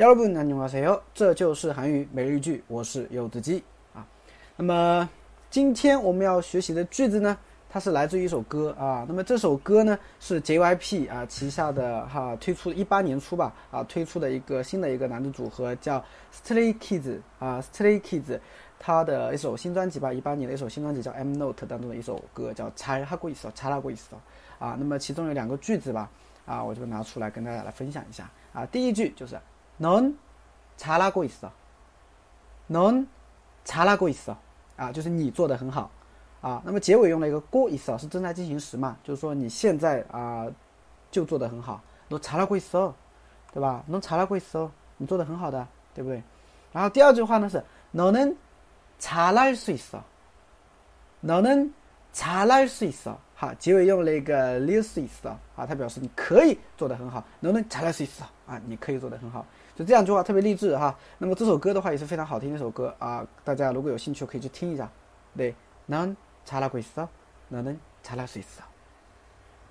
여러분 안녕하세요. 这就是韩语每日一句，我是柚子鸡啊。那么今天我们要学习的句子呢，它是来自于一首歌啊。那么这首歌呢是 JYP 啊旗下的哈推出一八年初吧啊推出的一个新的一个男子组合叫 Stray Kids 啊 Stray Kids，他的一首新专辑吧，一八年的一首新专辑叫 M Note 当中的一首歌叫잘하고있어잘하고있어啊。那么其中有两个句子吧啊，我就拿出来跟大家来分享一下啊。第一句就是。 넌잘하고있 어， 넌잘하고있어啊，就是你做的很好啊。那么结尾用了一个고있어是正在进行时嘛，就是说你现在啊就做的很好。너잘하고있 어， 对吧？너잘하고있 어， 你做的很好的，对不对？然后第二句话呢是너는잘할수있 어， 너는잘할수있 어。 哈，结尾用了一个 l i s i s 啊，它表示你可以做得很好，能不能 t e l e s i s 啊，你可以做得很好，就这样句话特别励志哈。那么这首歌的话也是非常好听的一首歌啊，大家如果有兴趣可以去听一下。对，能查拉鬼斯，能能查拉水斯。